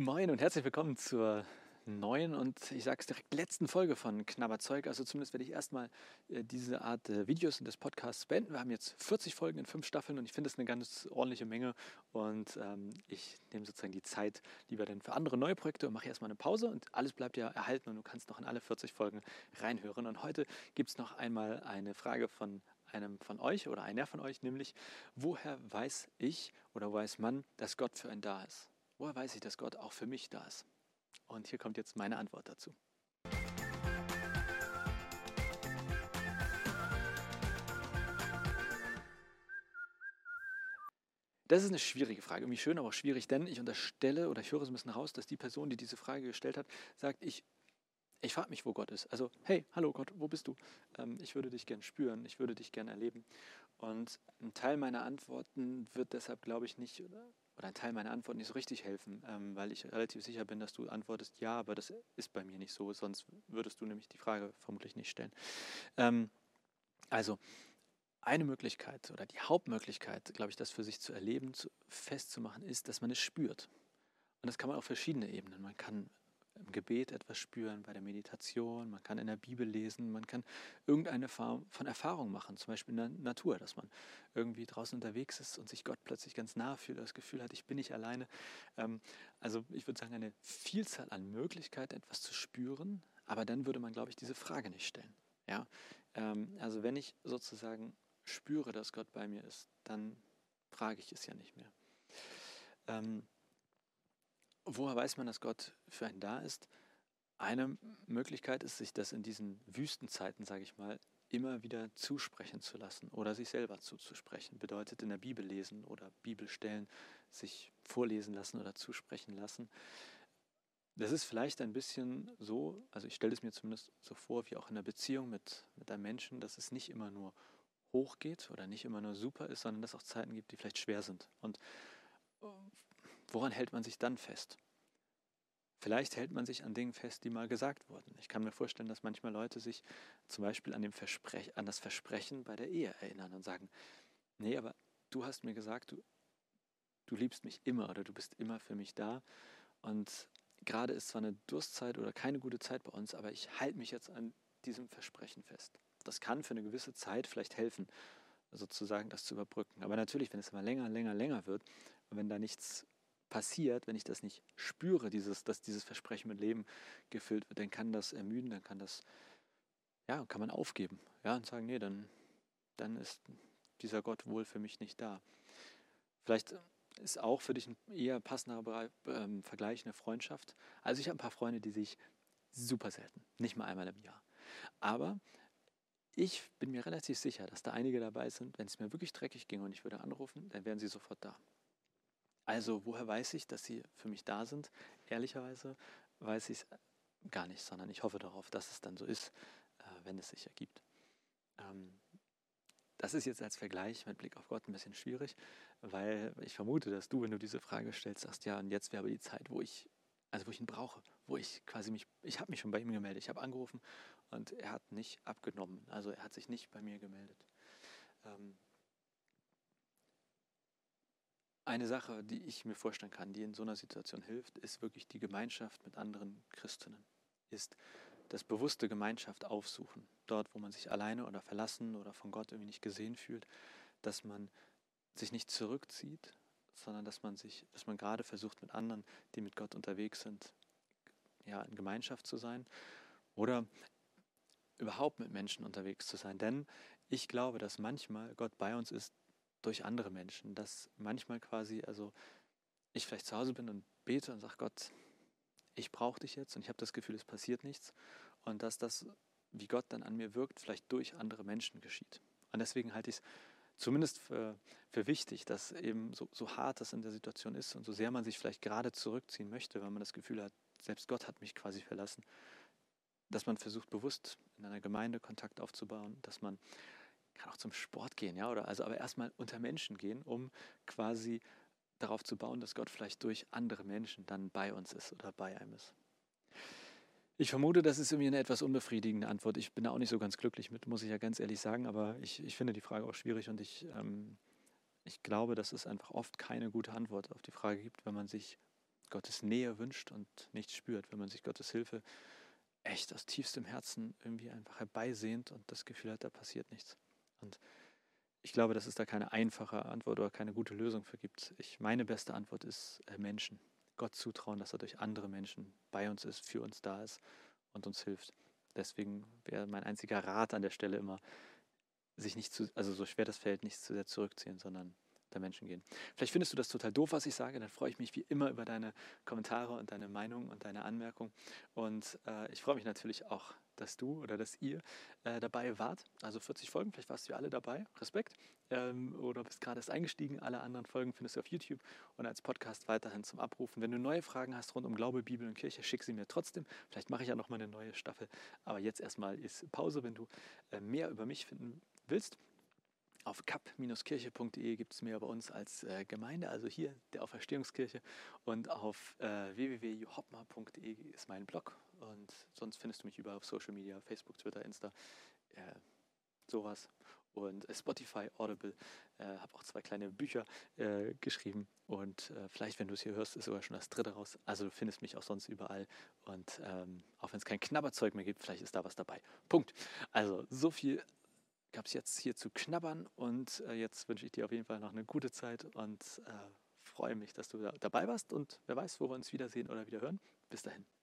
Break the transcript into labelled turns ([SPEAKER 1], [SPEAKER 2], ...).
[SPEAKER 1] Moin und herzlich willkommen zur neuen und ich sage es direkt letzten Folge von Knabberzeug. Also zumindest werde ich erstmal äh, diese Art äh, Videos und des Podcasts beenden. Wir haben jetzt 40 Folgen in fünf Staffeln und ich finde es eine ganz ordentliche Menge und ähm, ich nehme sozusagen die Zeit lieber dann für andere neue Projekte und mache erstmal eine Pause und alles bleibt ja erhalten und du kannst noch in alle 40 Folgen reinhören. Und heute gibt es noch einmal eine Frage von einem von euch oder einer von euch, nämlich woher weiß ich oder weiß man, dass Gott für einen da ist? Woher weiß ich, dass Gott auch für mich da ist? Und hier kommt jetzt meine Antwort dazu. Das ist eine schwierige Frage. Irgendwie schön, aber auch schwierig, denn ich unterstelle oder ich höre so ein bisschen raus, dass die Person, die diese Frage gestellt hat, sagt, ich, ich frage mich, wo Gott ist. Also, hey, hallo Gott, wo bist du? Ähm, ich würde dich gern spüren, ich würde dich gern erleben. Und ein Teil meiner Antworten wird deshalb, glaube ich, nicht, oder ein Teil meiner Antwort nicht so richtig helfen, ähm, weil ich relativ sicher bin, dass du antwortest, ja, aber das ist bei mir nicht so, sonst würdest du nämlich die Frage vermutlich nicht stellen. Ähm, also, eine Möglichkeit oder die Hauptmöglichkeit, glaube ich, das für sich zu erleben, zu, festzumachen, ist, dass man es spürt. Und das kann man auf verschiedene Ebenen. Man kann im Gebet etwas spüren, bei der Meditation, man kann in der Bibel lesen, man kann irgendeine Form von Erfahrung machen, zum Beispiel in der Natur, dass man irgendwie draußen unterwegs ist und sich Gott plötzlich ganz nah fühlt, das Gefühl hat, ich bin nicht alleine. Ähm, also ich würde sagen, eine Vielzahl an Möglichkeiten, etwas zu spüren, aber dann würde man, glaube ich, diese Frage nicht stellen. Ja? Ähm, also wenn ich sozusagen spüre, dass Gott bei mir ist, dann frage ich es ja nicht mehr. Woher weiß man, dass Gott für einen da ist? Eine Möglichkeit ist, sich das in diesen Wüstenzeiten, sage ich mal, immer wieder zusprechen zu lassen oder sich selber zuzusprechen. Bedeutet in der Bibel lesen oder Bibelstellen sich vorlesen lassen oder zusprechen lassen. Das ist vielleicht ein bisschen so, also ich stelle es mir zumindest so vor, wie auch in der Beziehung mit, mit einem Menschen, dass es nicht immer nur hoch geht oder nicht immer nur super ist, sondern dass es auch Zeiten gibt, die vielleicht schwer sind. Und woran hält man sich dann fest? Vielleicht hält man sich an Dingen fest, die mal gesagt wurden. Ich kann mir vorstellen, dass manchmal Leute sich zum Beispiel an, an das Versprechen bei der Ehe erinnern und sagen, nee, aber du hast mir gesagt, du, du liebst mich immer oder du bist immer für mich da. Und gerade ist zwar eine Durstzeit oder keine gute Zeit bei uns, aber ich halte mich jetzt an diesem Versprechen fest. Das kann für eine gewisse Zeit vielleicht helfen, sozusagen das zu überbrücken. Aber natürlich, wenn es immer länger, länger, länger wird, und wenn da nichts passiert, wenn ich das nicht spüre, dieses, dass dieses Versprechen mit Leben gefüllt wird, dann kann das ermüden, dann kann das, ja, kann man aufgeben, ja, und sagen, nee, dann, dann ist dieser Gott wohl für mich nicht da. Vielleicht ist auch für dich ein eher passender ähm, Vergleich eine Freundschaft. Also ich habe ein paar Freunde, die sich super selten, nicht mal einmal im Jahr. Aber ich bin mir relativ sicher, dass da einige dabei sind, wenn es mir wirklich dreckig ging und ich würde anrufen, dann wären sie sofort da. Also woher weiß ich, dass sie für mich da sind? Ehrlicherweise weiß ich es gar nicht, sondern ich hoffe darauf, dass es dann so ist, äh, wenn es sich ergibt. Ähm, das ist jetzt als Vergleich mit Blick auf Gott ein bisschen schwierig, weil ich vermute, dass du, wenn du diese Frage stellst, sagst, ja, und jetzt wäre aber die Zeit, wo ich, also wo ich ihn brauche, wo ich quasi mich, ich habe mich schon bei ihm gemeldet, ich habe angerufen und er hat nicht abgenommen, also er hat sich nicht bei mir gemeldet. Ähm, eine Sache, die ich mir vorstellen kann, die in so einer Situation hilft, ist wirklich die Gemeinschaft mit anderen Christinnen. Ist das bewusste Gemeinschaft aufsuchen. Dort, wo man sich alleine oder verlassen oder von Gott irgendwie nicht gesehen fühlt, dass man sich nicht zurückzieht, sondern dass man sich, dass man gerade versucht, mit anderen, die mit Gott unterwegs sind, ja, in Gemeinschaft zu sein oder überhaupt mit Menschen unterwegs zu sein. Denn ich glaube, dass manchmal Gott bei uns ist durch andere Menschen, dass manchmal quasi, also ich vielleicht zu Hause bin und bete und sage, Gott, ich brauche dich jetzt und ich habe das Gefühl, es passiert nichts und dass das, wie Gott dann an mir wirkt, vielleicht durch andere Menschen geschieht. Und deswegen halte ich es zumindest für, für, wichtig, dass eben so, so hart das in der Situation ist und so sehr man sich vielleicht gerade zurückziehen möchte, weil man das Gefühl hat, selbst Gott hat mich quasi verlassen, dass man versucht, bewusst in einer Gemeinde Kontakt aufzubauen, dass man kann auch zum Sport gehen, ja, oder also aber erstmal unter Menschen gehen, um quasi darauf zu bauen, dass Gott vielleicht durch andere Menschen dann bei uns ist oder bei einem ist. Ich vermute, das ist irgendwie eine etwas unbefriedigende Antwort. Ich bin da auch nicht so ganz glücklich mit, muss ich ja ganz ehrlich sagen, aber ich, ich finde die Frage auch schwierig und ich, ähm, ich glaube, dass es einfach oft keine gute Antwort auf die Frage gibt, wenn man sich Gottes Nähe wünscht und nicht spürt, wenn man sich Gottes Hilfe echt aus tiefstem Herzen irgendwie einfach herbeisehnt und das Gefühl hat, da passiert nichts. Und ich glaube, dass es da keine einfache Antwort oder keine gute Lösung für gibt. Ich, meine beste Antwort ist äh, Menschen. Gott zutrauen, dass er durch andere Menschen bei uns ist, für uns da ist und uns hilft. Deswegen wäre mein einziger Rat an der Stelle immer, sich nicht zu, also so schwer das fällt, nicht zu sehr zurückziehen, sondern der Menschen gehen. Vielleicht findest du das total doof, was ich sage, dann freue ich mich wie immer über deine Kommentare und deine Meinung und deine Anmerkung. Und äh, ich freue mich natürlich auch, dass du oder dass ihr äh, dabei wart. Also 40 Folgen, vielleicht warst du ja alle dabei. Respekt. Ähm, oder bist gerade erst eingestiegen. Alle anderen Folgen findest du auf YouTube und als Podcast weiterhin zum Abrufen. Wenn du neue Fragen hast rund um Glaube, Bibel und Kirche, schick sie mir trotzdem. Vielleicht mache ich ja noch mal eine neue Staffel. Aber jetzt erstmal ist Pause, wenn du äh, mehr über mich finden willst. Auf kap-kirche.de gibt es mehr über uns als äh, Gemeinde, also hier der Auferstehungskirche. Und auf äh, www.johopma.de ist mein Blog. Und sonst findest du mich überall auf Social Media, Facebook, Twitter, Insta, äh, sowas. Und äh, Spotify, Audible, äh, habe auch zwei kleine Bücher äh, geschrieben. Und äh, vielleicht, wenn du es hier hörst, ist sogar schon das dritte raus. Also du findest mich auch sonst überall. Und ähm, auch wenn es kein Knabberzeug mehr gibt, vielleicht ist da was dabei. Punkt. Also so viel gab es jetzt hier zu knabbern und jetzt wünsche ich dir auf jeden Fall noch eine gute Zeit und freue mich, dass du da dabei warst und wer weiß, wo wir uns wiedersehen oder wieder hören. Bis dahin.